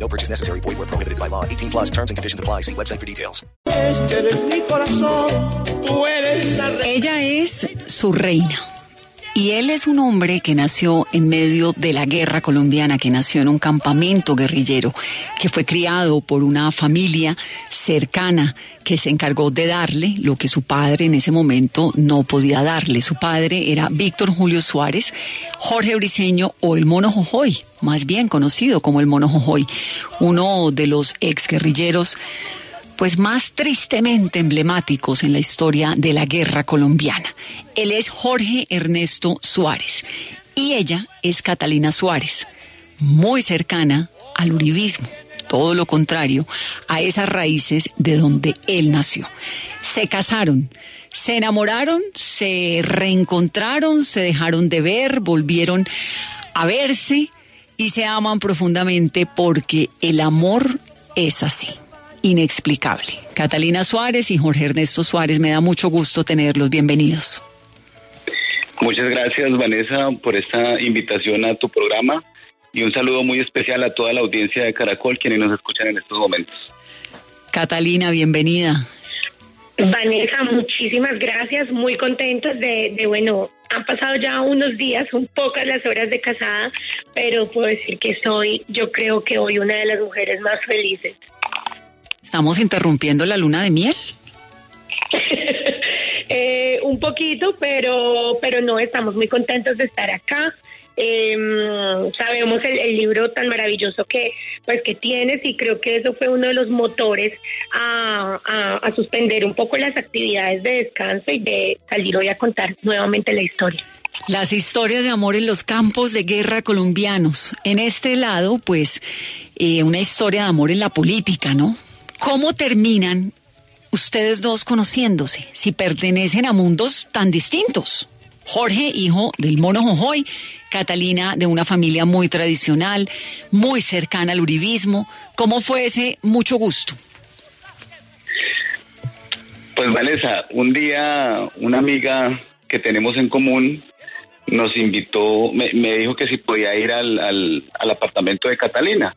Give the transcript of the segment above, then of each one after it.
No purchase necessary. Void where prohibited by law. 18 plus terms and conditions apply. See website for details. Este eres mi corazón, tú eres la reina. Ella es su reina. Y él es un hombre que nació en medio de la guerra colombiana, que nació en un campamento guerrillero, que fue criado por una familia cercana que se encargó de darle lo que su padre en ese momento no podía darle. Su padre era Víctor Julio Suárez, Jorge Briceño o el Mono Jojoy, más bien conocido como el Mono Jojoy, uno de los ex guerrilleros pues más tristemente emblemáticos en la historia de la guerra colombiana. Él es Jorge Ernesto Suárez y ella es Catalina Suárez, muy cercana al uribismo, todo lo contrario a esas raíces de donde él nació. Se casaron, se enamoraron, se reencontraron, se dejaron de ver, volvieron a verse y se aman profundamente porque el amor es así inexplicable. Catalina Suárez y Jorge Ernesto Suárez, me da mucho gusto tenerlos. Bienvenidos. Muchas gracias, Vanessa, por esta invitación a tu programa y un saludo muy especial a toda la audiencia de Caracol, quienes nos escuchan en estos momentos. Catalina, bienvenida. Vanessa, muchísimas gracias, muy contentos de, de, bueno, han pasado ya unos días, son pocas las horas de casada, pero puedo decir que soy, yo creo que hoy una de las mujeres más felices. ¿Estamos interrumpiendo la luna de miel? eh, un poquito, pero, pero no, estamos muy contentos de estar acá. Eh, sabemos el, el, libro tan maravilloso que pues que tienes y creo que eso fue uno de los motores a, a, a suspender un poco las actividades de descanso y de salir hoy a contar nuevamente la historia. Las historias de amor en los campos de guerra colombianos. En este lado, pues, eh, una historia de amor en la política, ¿no? ¿Cómo terminan ustedes dos conociéndose si pertenecen a mundos tan distintos? Jorge, hijo del mono Jojoy, Catalina de una familia muy tradicional, muy cercana al uribismo. ¿Cómo fue ese mucho gusto? Pues Vanessa, un día una amiga que tenemos en común nos invitó, me, dijo que si podía ir al, al apartamento de Catalina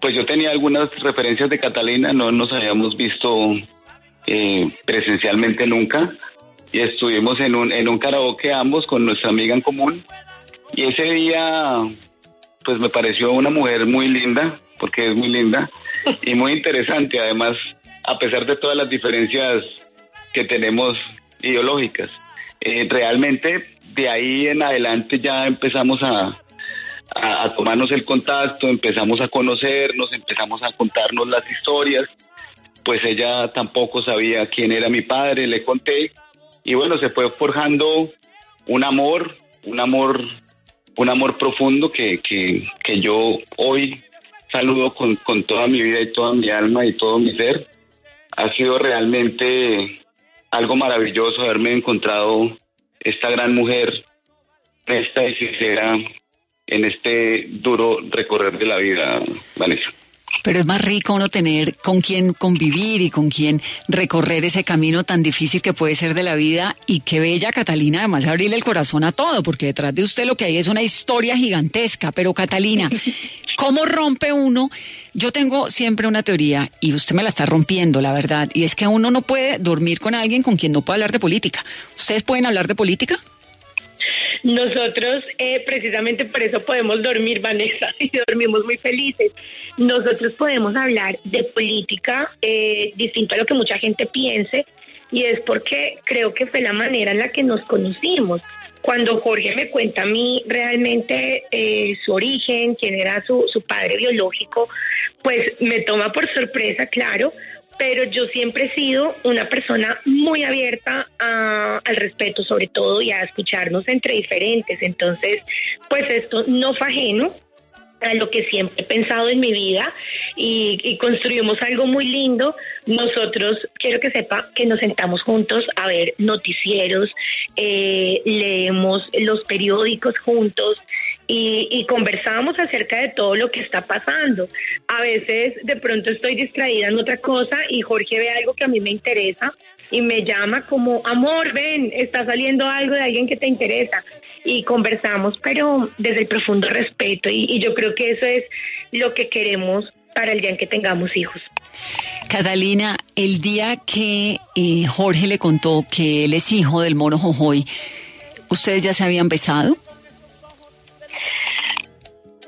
pues yo tenía algunas referencias de Catalina, no nos habíamos visto eh, presencialmente nunca y estuvimos en un, en un karaoke ambos con nuestra amiga en común y ese día pues me pareció una mujer muy linda, porque es muy linda y muy interesante además, a pesar de todas las diferencias que tenemos ideológicas. Eh, realmente de ahí en adelante ya empezamos a, a, a, tomarnos el contacto, empezamos a conocernos, empezamos a contarnos las historias, pues ella tampoco sabía quién era mi padre, le conté, y bueno, se fue forjando un amor, un amor, un amor profundo que, que, que yo hoy saludo con, con toda mi vida y toda mi alma y todo mi ser. Ha sido realmente algo maravilloso haberme encontrado esta gran mujer, esta sincera en este duro recorrer de la vida, Vanessa. Pero es más rico uno tener con quién convivir y con quién recorrer ese camino tan difícil que puede ser de la vida. Y qué bella Catalina, además abrirle el corazón a todo, porque detrás de usted lo que hay es una historia gigantesca. Pero Catalina, ¿cómo rompe uno? Yo tengo siempre una teoría, y usted me la está rompiendo, la verdad, y es que uno no puede dormir con alguien con quien no puede hablar de política. ¿Ustedes pueden hablar de política? Nosotros, eh, precisamente por eso podemos dormir, Vanessa, y dormimos muy felices. Nosotros podemos hablar de política eh, distinto a lo que mucha gente piense, y es porque creo que fue la manera en la que nos conocimos. Cuando Jorge me cuenta a mí realmente eh, su origen, quién era su, su padre biológico, pues me toma por sorpresa, claro, pero yo siempre he sido una persona muy abierta a, al respeto sobre todo y a escucharnos entre diferentes. Entonces, pues esto no fue ajeno a lo que siempre he pensado en mi vida y, construimos algo muy lindo. Nosotros, quiero que sepa que nos sentamos juntos a ver noticieros, eh, leemos los periódicos juntos, y, y, conversamos acerca de todo lo que está pasando. A veces de pronto estoy distraída en otra cosa y Jorge ve algo que a mí me interesa y me llama como, amor, ven, está saliendo algo de alguien que te interesa. Y conversamos, pero desde el profundo respeto. Y, yo creo que eso es lo que queremos para el día en que tengamos hijos. Catalina, el día que eh, Jorge le contó que él es hijo del mono Jojoy, ¿ustedes ya se habían besado?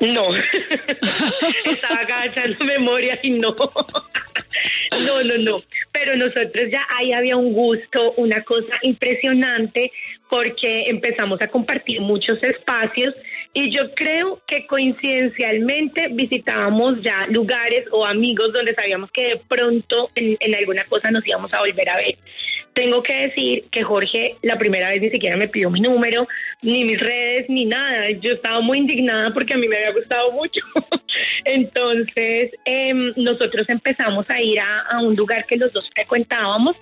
No, estaba agachando memoria y no. no, no, no. Pero nosotros ya ahí había un gusto, una cosa impresionante, porque empezamos a compartir muchos espacios y yo creo que coincidencialmente visitábamos ya lugares o amigos donde sabíamos que de pronto en, en alguna cosa nos íbamos a volver a ver. Tengo que decir que Jorge la primera vez ni siquiera me pidió mi número, ni mis redes, ni nada. Yo estaba muy indignada porque a mí me había gustado mucho. Entonces, em, nosotros empezamos a ir a, un lugar que los dos frecuentábamos,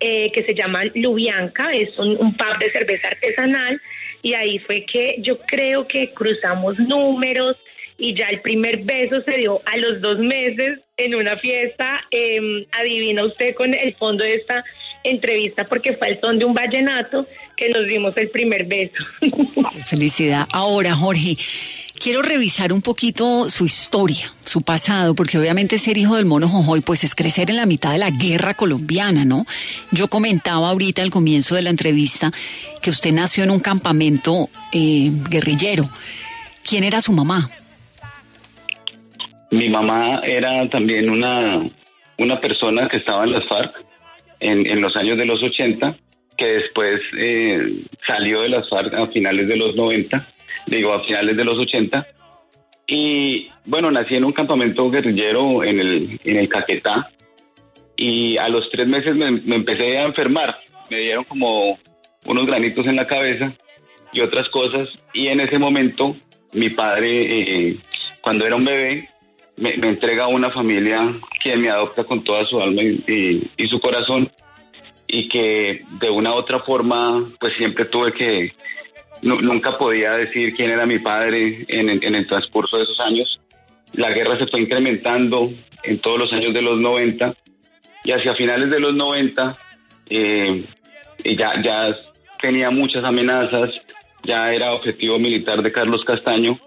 eh, que se llama Lubianca, es un, un pub de cerveza artesanal, y ahí fue que yo creo que cruzamos números, y ya el primer beso se dio a los dos meses en una fiesta. Eh, adivina usted con el fondo de esta entrevista porque fue el son de un vallenato que nos dimos el primer beso. Felicidad. Ahora, Jorge, quiero revisar un poquito su historia, su pasado, porque obviamente ser hijo del mono Jojoy, pues es crecer en la mitad de la guerra colombiana, ¿no? Yo comentaba ahorita al comienzo de la entrevista que usted nació en un campamento eh, guerrillero. ¿Quién era su mamá? Mi mamá era también una, una persona que estaba en las FARC en, en los años de los 80, que después eh, salió de las FARC a finales de los 90, digo a finales de los 80. Y bueno, nací en un campamento guerrillero en el, en el Caquetá y a los tres meses me, empecé a enfermar. Me dieron como unos granitos en la cabeza y otras cosas. Y en ese momento mi padre, eh, cuando era un bebé, me, entrega a una familia que me adopta con toda su alma y, su corazón y que de una u otra forma pues siempre tuve que, nunca podía decir quién era mi padre en, el transcurso de esos años. La guerra se fue incrementando en todos los años de los 90 y hacia finales de los 90 eh, ya, ya tenía muchas amenazas, ya era objetivo militar de Carlos Castaño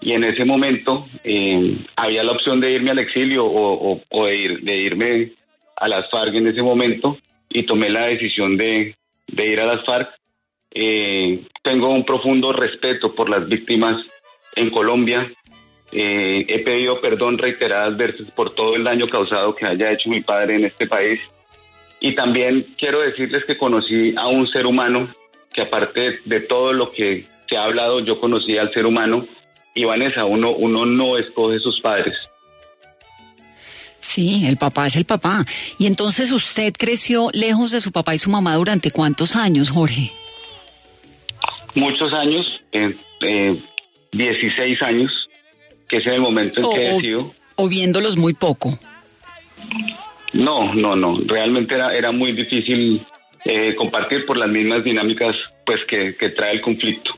y en ese momento eh, había la opción de irme al exilio o, de, ir, de irme a las FARC en ese momento y tomé la decisión de, ir a las FARC. Eh, tengo un profundo respeto por las víctimas en Colombia. Eh, he pedido perdón reiteradas veces por todo el daño causado que haya hecho mi padre en este país. Y también quiero decirles que conocí a un ser humano que aparte de todo lo que se ha hablado, yo conocí al ser humano y Vanessa, uno, uno no escoge sus padres. Sí, el papá es el papá. Y entonces usted creció lejos de su papá y su mamá durante cuántos años, Jorge? Muchos años, eh, 16 años, que es el momento en que he decidido. O viéndolos muy poco. No, no, no. Realmente era, era muy difícil eh, compartir por las mismas dinámicas pues que, que trae el conflicto.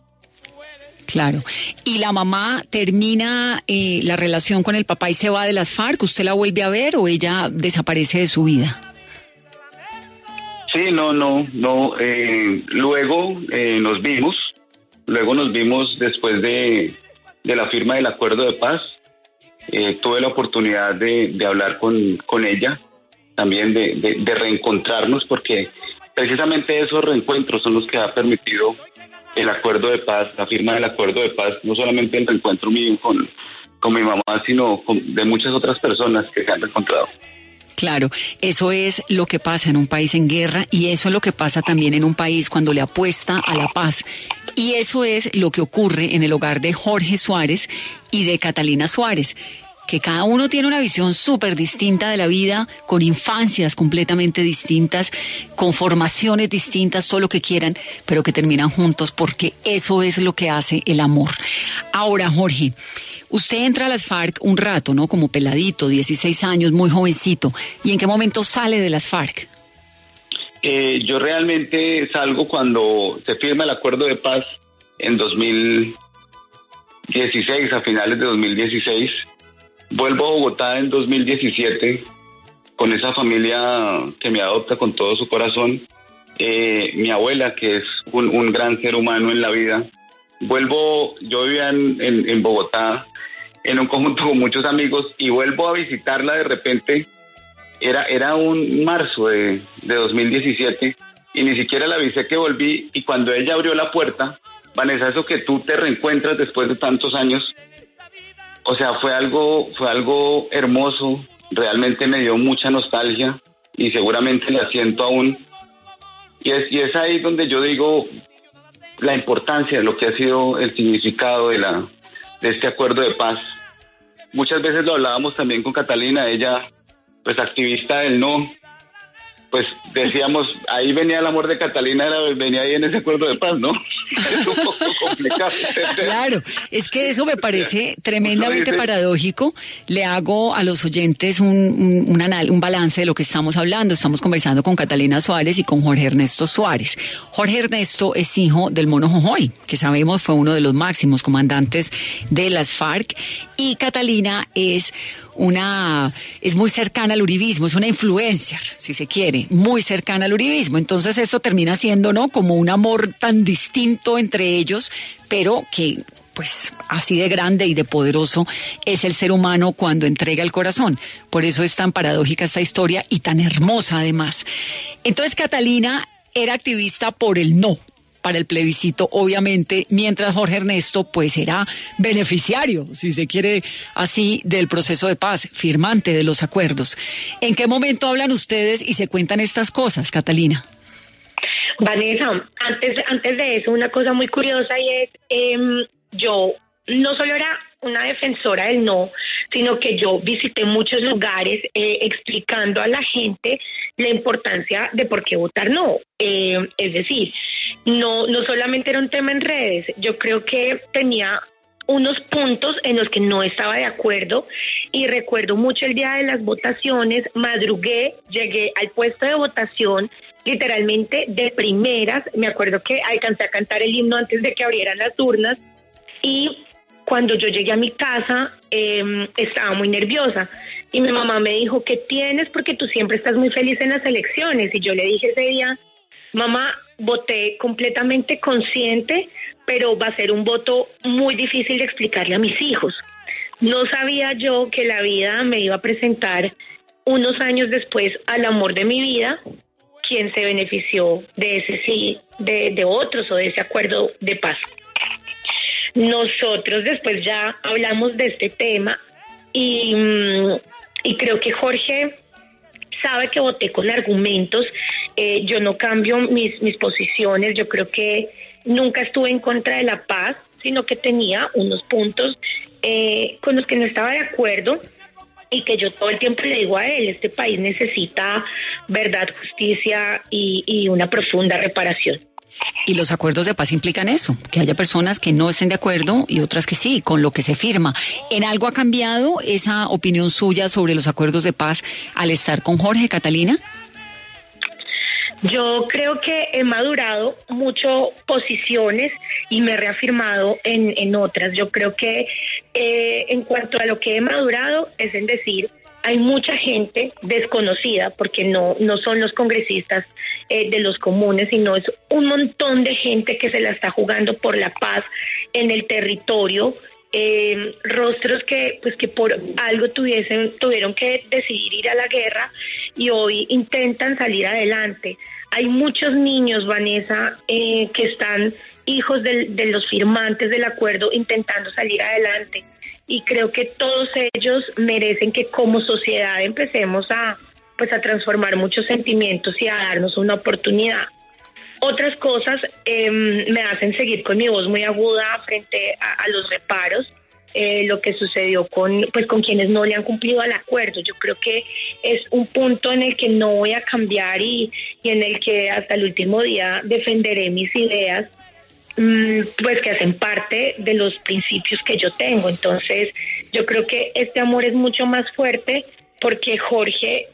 Claro. ¿Y la mamá termina eh, la relación con el papá y se va de las FARC? ¿Usted la vuelve a ver o ella desaparece de su vida? Sí, no, no, no. Eh, luego eh, nos vimos, luego nos vimos después de, la firma del acuerdo de paz. tuve la oportunidad de, hablar con, con, ella, también de, de reencontrarnos, porque precisamente esos reencuentros son los que ha permitido el acuerdo de paz, la firma del acuerdo de paz, no solamente el reencuentro mío con, con mi mamá, sino de muchas otras personas que se han encontrado. Claro, eso es lo que pasa en un país en guerra y eso es lo que pasa también en un país cuando le apuesta a la paz. Y eso es lo que ocurre en el hogar de Jorge Suárez y de Catalina Suárez que cada uno tiene una visión súper distinta de la vida, con infancias completamente distintas, con formaciones distintas, todo lo que quieran, pero que terminan juntos porque eso es lo que hace el amor. Ahora, Jorge, Usted entra a las FARC un rato, ¿no? Como peladito, 16 años, muy jovencito. ¿Y en qué momento sale de las FARC? Eh, yo realmente salgo cuando se firma el acuerdo de paz en 2016, a finales de 2016. Vuelvo a Bogotá en 2017 con esa familia que me adopta con todo su corazón. Eh, mi abuela, que es un, gran ser humano en la vida. Vuelvo, yo vivía en, Bogotá en un conjunto con muchos amigos y vuelvo a visitarla de repente. Era, era un marzo de, de 2017 y ni siquiera la avisé que volví y cuando ella abrió la puerta, Vanessa, eso que tú te reencuentras después de tantos años, o sea, fue algo, fue algo hermoso, realmente me dio mucha nostalgia y seguramente la siento aún. Y es, y es ahí donde yo digo la importancia de lo que ha sido el significado de, la, de este acuerdo de paz. Muchas veces lo hablábamos también con Catalina, ella pues activista del no, pues decíamos, ahí venía el amor de Catalina, venía ahí en ese acuerdo de paz, ¿no? Es un poco complicado. Claro, es que eso me parece tremendamente paradójico. Le hago a los oyentes un, un, un, balance de lo que estamos hablando. Estamos conversando con Catalina Suárez y con Jorge Ernesto Suárez. Jorge Ernesto es hijo del mono Jojoy, que sabemos fue uno de los máximos comandantes de las FARC, y Catalina es una, es muy cercana al uribismo, es una influencer, si se quiere, muy cercana al uribismo. Entonces esto termina siendo, ¿no? Como un amor tan distinto entre ellos, pero que pues así de grande y de poderoso es el ser humano cuando entrega el corazón. Por eso es tan paradójica esta historia y tan hermosa además. Entonces Catalina era activista por el no, para el plebiscito, obviamente, mientras Jorge Ernesto pues era beneficiario, si se quiere así, del proceso de paz, firmante de los acuerdos. ¿En qué momento hablan ustedes y se cuentan estas cosas, Catalina? Vanessa, antes, antes de eso, una cosa muy curiosa y es, em, yo no solo era una defensora del no, sino que yo visité muchos lugares eh, explicando a la gente la importancia de por qué votar no. Eh, es decir, no, no solamente era un tema en redes, yo creo que tenía unos puntos en los que no estaba de acuerdo y recuerdo mucho el día de las votaciones, madrugué, llegué al puesto de votación literalmente de primeras, me acuerdo que alcancé a cantar el himno antes de que abrieran las urnas y cuando yo llegué a mi casa em, estaba muy nerviosa y mi mamá me dijo, ¿qué tienes? Porque tú siempre estás muy feliz en las elecciones y yo le dije ese día, mamá, voté completamente consciente, pero va a ser un voto muy difícil de explicarle a mis hijos. No sabía yo que la vida me iba a presentar unos años después al amor de mi vida, quien se benefició de ese sí, de, de otros o de ese acuerdo de paz. Nosotros después ya hablamos de este tema y, mm, y creo que Jorge sabe que voté con argumentos. Eh, yo no cambio mis, mis posiciones. Yo creo que nunca estuve en contra de la paz, sino que tenía unos puntos eh, con los que no estaba de acuerdo y que yo todo el tiempo le digo a él, este país necesita verdad, justicia y, y una profunda reparación. Y los acuerdos de paz implican eso, que haya personas que no estén de acuerdo y otras que sí, con lo que se firma. ¿En algo ha cambiado esa opinión suya sobre los acuerdos de paz al estar con Jorge Catalina? Yo creo que he madurado mucho posiciones y me he reafirmado en, en otras. Yo creo que eh, en cuanto a lo que he madurado es en decir, hay mucha gente desconocida, porque no, no son los congresistas eh, de los comunes, sino es un montón de gente que se la está jugando por la paz en el territorio, eh, rostros que pues que por algo tuviesen tuvieron que decidir ir a la guerra y hoy intentan salir adelante. Hay muchos niños, Vanessa, eh, que están hijos de los firmantes del acuerdo intentando salir adelante y creo que todos ellos merecen que como sociedad empecemos a pues a transformar muchos sentimientos y a darnos una oportunidad. Otras cosas em, me hacen seguir con mi voz muy aguda frente a, los reparos, eh, lo que sucedió con pues con quienes no le han cumplido al acuerdo. Yo creo que es un punto en el que no voy a cambiar y, y en el que hasta el último día defenderé mis ideas mm, pues que hacen parte de los principios que yo tengo. Entonces, yo creo que este amor es mucho más fuerte porque Jorge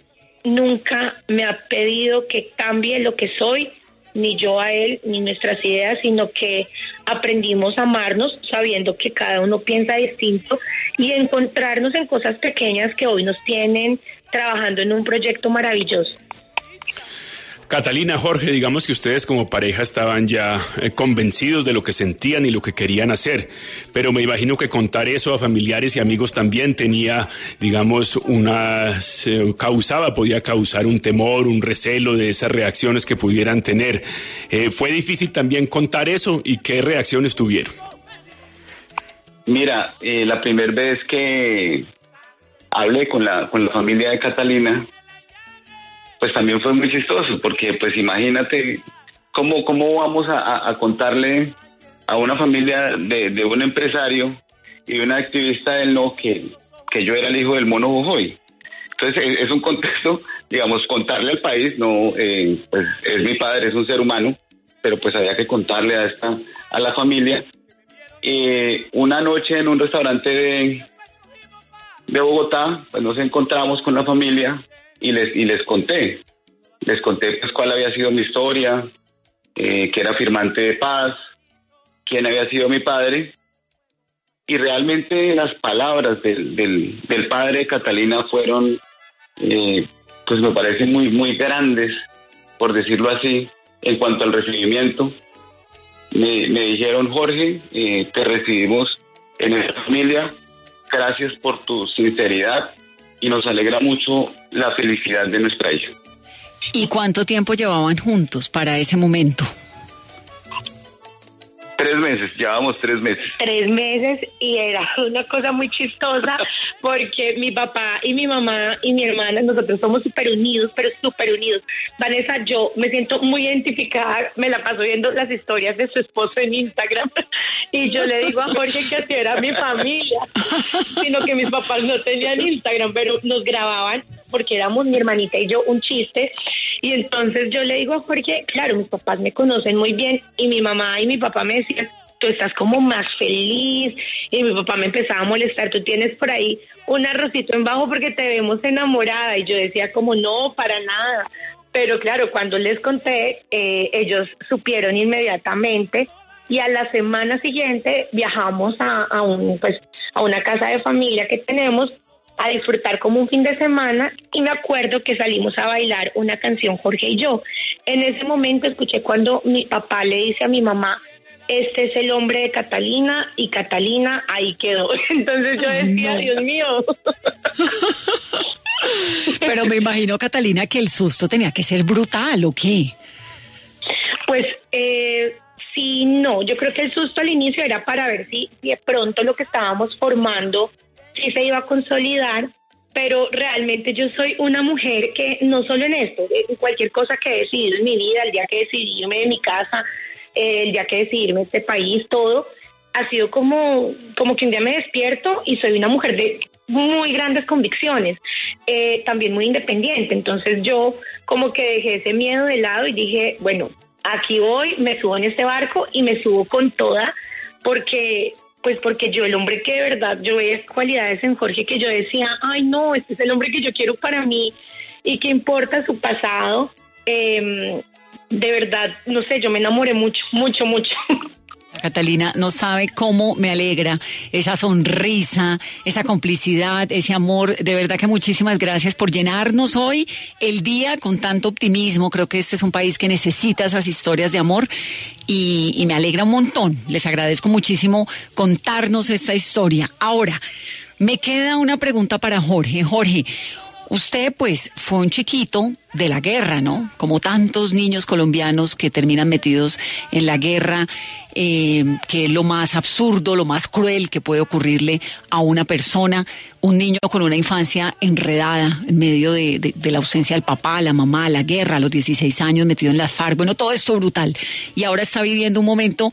nunca me ha pedido que cambie lo que soy, ni yo a él, ni nuestras ideas, sino que aprendimos a amarnos sabiendo que cada uno piensa distinto y encontrarnos en cosas pequeñas que hoy nos tienen trabajando en un proyecto maravilloso. Catalina, Jorge, digamos que ustedes como pareja estaban ya eh, convencidos de lo que sentían y lo que querían hacer, pero me imagino que contar eso a familiares y amigos también tenía, digamos, una, causaba, podía causar un temor, un recelo de esas reacciones que pudieran tener. Eh, ¿Fue difícil también contar eso y qué reacciones tuvieron? Mira, eh, la primera vez que hablé con la, con la familia de Catalina, pues también fue muy chistoso, porque pues imagínate cómo, cómo vamos a, contarle a una familia de, un empresario y una activista del no que, que yo era el hijo del mono Jojoy. Entonces es, un contexto, digamos, contarle al país, no, eh, pues es mi padre, es un ser humano, pero pues había que contarle a esta, a la familia. Una noche en un restaurante de, de Bogotá, pues nos encontramos con la familia y les, y les conté. Les conté pues cuál había sido mi historia, eh, que era firmante de paz, quién había sido mi padre. Y realmente las palabras del, del, padre de Catalina fueron, eh, pues me parecen muy, muy grandes, por decirlo así, en cuanto al recibimiento. Me, me dijeron, Jorge, eh, te recibimos en esta familia, gracias por tu sinceridad, y nos alegra mucho la felicidad de nuestra hija. ¿Y cuánto tiempo llevaban juntos para ese momento? Tres meses, llevábamos tres meses. Tres meses y era una cosa muy chistosa porque mi papá y mi mamá y mi hermana, nosotros somos súper unidos, pero súper unidos. Vanessa, yo me siento muy identificada, me la paso viendo las historias de su esposo en Instagram y yo le digo a Jorge que así era mi familia, sino que mis papás no tenían Instagram, pero nos grababan porque éramos mi hermanita y yo un chiste. Y entonces yo le digo a Jorge, claro, mis papás me conocen muy bien y mi mamá y mi papá me decían, tú estás como más feliz y mi papá me empezaba a molestar, tú tienes por ahí un arrocito en bajo porque te vemos enamorada y yo decía como no, para nada. Pero claro, cuando les conté, eh, ellos supieron inmediatamente y a la semana siguiente viajamos a, a, un, pues, a una casa de familia que tenemos a disfrutar como un fin de semana y me acuerdo que salimos a bailar una canción Jorge y yo. En ese momento escuché cuando mi papá le dice a mi mamá, este es el hombre de Catalina y Catalina ahí quedó. Entonces yo decía, Dios mío. Pero me imagino, Catalina, que el susto tenía que ser brutal, ¿o qué? Pues eh, sí, no, yo creo que el susto al inicio era para ver si, si de pronto lo que estábamos formando sí se iba a consolidar, pero realmente yo soy una mujer que no solo en esto, en cualquier cosa que he decidido en mi vida, el día que decidí irme de mi casa, eh, el día que decidí irme de este país, todo, ha sido como, como que un día me despierto y soy una mujer de muy grandes convicciones, eh, también muy independiente. Entonces yo como que dejé ese miedo de lado y dije, bueno, aquí voy, me subo en este barco y me subo con toda, porque pues porque yo, el hombre que de verdad, yo veía cualidades en Jorge que yo decía, ay no, este es el hombre que yo quiero para mí y que importa su pasado. Em, de verdad, no sé, yo me enamoré mucho, mucho, mucho. Catalina, no sabe cómo me alegra esa sonrisa, esa complicidad, ese amor. De verdad que muchísimas gracias por llenarnos hoy el día con tanto optimismo. Creo que este es un país que necesita esas historias de amor y, me alegra un montón. Les agradezco muchísimo contarnos esta historia. Ahora, me queda una pregunta para Jorge. Jorge, Usted, pues, fue un chiquito de la guerra, ¿no? Como tantos niños colombianos que terminan metidos en la guerra, eh, que es lo más absurdo, lo más cruel que puede ocurrirle a una persona. Un niño con una infancia enredada en medio de, la ausencia del papá, la mamá, la guerra, a los 16 años metido en las FARC. Bueno, todo esto brutal. Y ahora está viviendo un momento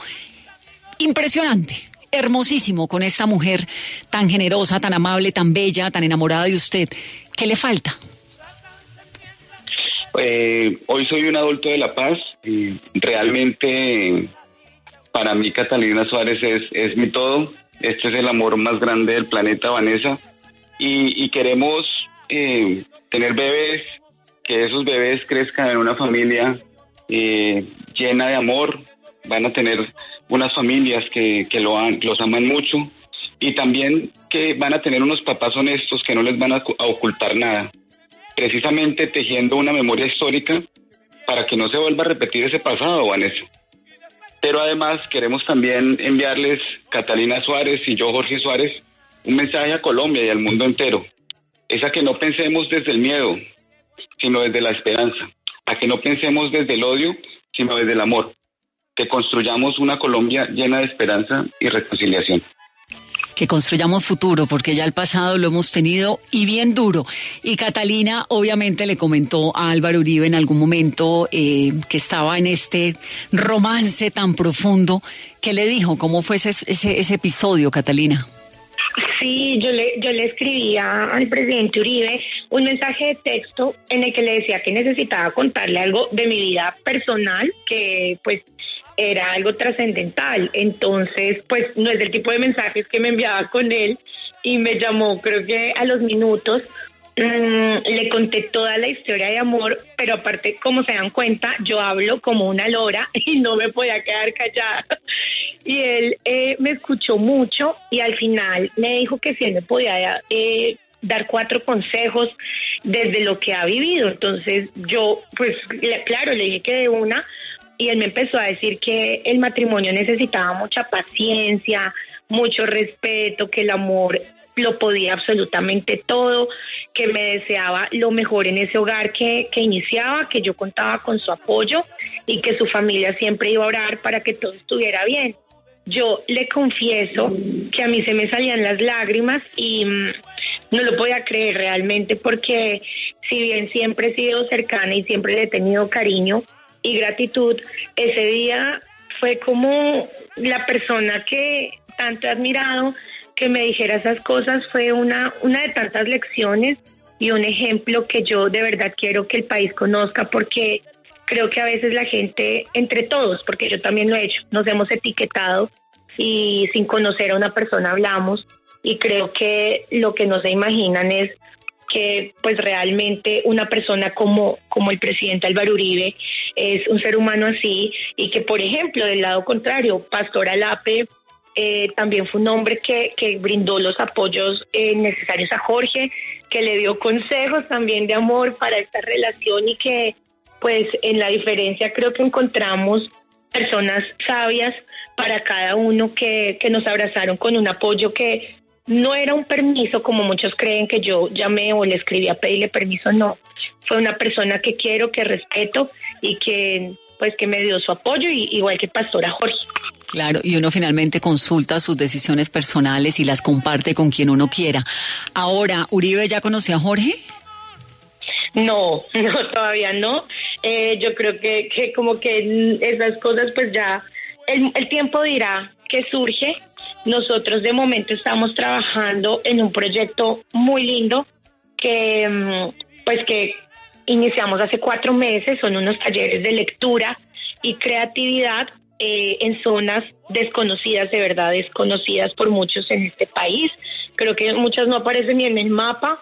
impresionante hermosísimo con esta mujer tan generosa, tan amable, tan bella, tan enamorada de usted. ¿Qué le falta? Eh, hoy soy un adulto de La Paz. y realmente Para mí Catalina Suárez es, es mi todo. Este es el amor más grande del planeta, Vanessa. Y, queremos eh, tener bebés, que esos bebés crezcan en una familia eh, llena de amor. Van a tener unas familias que, que lo los aman mucho y también que van a tener unos papás honestos que no les van a, ocultar nada. Precisamente tejiendo una memoria histórica para que no se vuelva a repetir ese pasado, Vanessa. Pero además queremos también enviarles, Catalina Suárez y yo, Jorge Suárez, un mensaje a Colombia y al mundo entero. Es a que no pensemos desde el miedo, sino desde la esperanza. A que no pensemos desde el odio, sino desde el amor. Que construyamos una Colombia llena de esperanza y reconciliación que construyamos futuro, porque ya el pasado lo hemos tenido y bien duro. Y Catalina obviamente le comentó a Álvaro Uribe en algún momento eh, que estaba en este romance tan profundo. ¿Qué le dijo? ¿Cómo fue ese, ese, ese episodio, Catalina? Sí, yo le, yo le escribía al presidente Uribe un mensaje de texto en el que le decía que necesitaba contarle algo de mi vida personal, que pues era algo trascendental. Entonces, pues no es el tipo de mensajes que me enviaba con él y me llamó, creo que a los minutos. Mm, le conté toda la historia de amor, pero aparte, como se dan cuenta, yo hablo como una lora y no me podía quedar callada. Y él eh, me escuchó mucho y al final me dijo que si él me podía eh, dar cuatro consejos desde lo que ha vivido. Entonces yo, pues claro, le dije que de una, y él me empezó a decir que el matrimonio necesitaba mucha paciencia, mucho respeto, que el amor lo podía absolutamente todo, que me deseaba lo mejor en ese hogar que, que iniciaba, que yo contaba con su apoyo y que su familia siempre iba a orar para que todo estuviera bien. Yo le confieso que a mí se me salían las lágrimas y mm, no lo podía creer realmente porque si bien siempre he sido cercana y siempre le he tenido cariño, y gratitud, ese día fue como la persona que tanto he admirado, que me dijera esas cosas, fue una, una de tantas lecciones y un ejemplo que yo de verdad quiero que el país conozca porque creo que a veces la gente, entre todos, porque yo también lo he hecho, nos hemos etiquetado y sin conocer a una persona hablamos y creo que lo que no se imaginan es que pues realmente una persona como, como el presidente Álvaro Uribe es un ser humano así y que por ejemplo del lado contrario, Pastor Alape eh, también fue un hombre que, que brindó los apoyos eh, necesarios a Jorge, que le dio consejos también de amor para esta relación y que pues en la diferencia creo que encontramos personas sabias para cada uno que, que nos abrazaron con un apoyo que no era un permiso como muchos creen que yo llamé o le escribí a pedirle permiso, no. Fue una persona que quiero, que respeto y que pues que me dio su apoyo y, igual que Pastora Jorge. Claro, y uno finalmente consulta sus decisiones personales y las comparte con quien uno quiera. Ahora, ¿Uribe ya conoció a Jorge? No, no, todavía no. Eh, yo creo que, que como que esas cosas pues ya el, el tiempo dirá que surge nosotros de momento estamos trabajando en un proyecto muy lindo que mm, pues que iniciamos hace cuatro meses, son unos talleres de lectura y creatividad eh, en zonas desconocidas, de verdad desconocidas por muchos en este país. Creo que muchas no aparecen ni en el mapa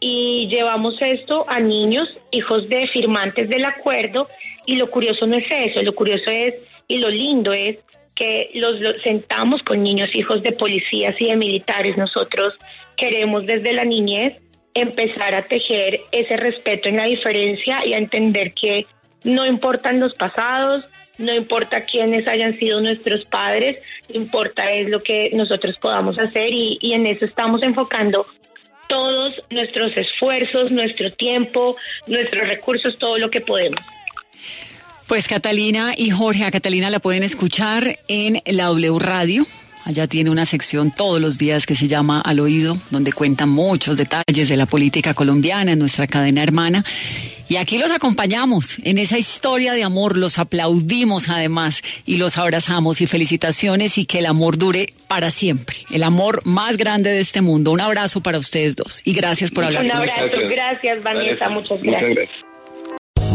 y llevamos esto a niños, hijos de firmantes del acuerdo y lo curioso no es eso, lo curioso es y lo lindo es que los, sentamos con niños hijos de policías y de militares. Nosotros queremos desde la niñez empezar a tejer ese respeto en la diferencia y a entender que no importan los pasados, no importa quiénes hayan sido nuestros padres, importa es lo que nosotros podamos hacer y, y en eso estamos enfocando todos nuestros esfuerzos, nuestro tiempo, nuestros recursos, todo lo que podemos. Pues Catalina y Jorge, a Catalina la pueden escuchar en la W Radio. Allá tiene una sección todos los días que se llama Al Oído, donde cuentan muchos detalles de la política colombiana en nuestra cadena hermana. Y aquí los acompañamos en esa historia de amor, los aplaudimos además y los abrazamos y felicitaciones y que el amor dure para siempre. El amor más grande de este mundo. Un abrazo para ustedes dos y gracias por hablar con nosotros. Un abrazo, gracias Vanessa, muchas gracias.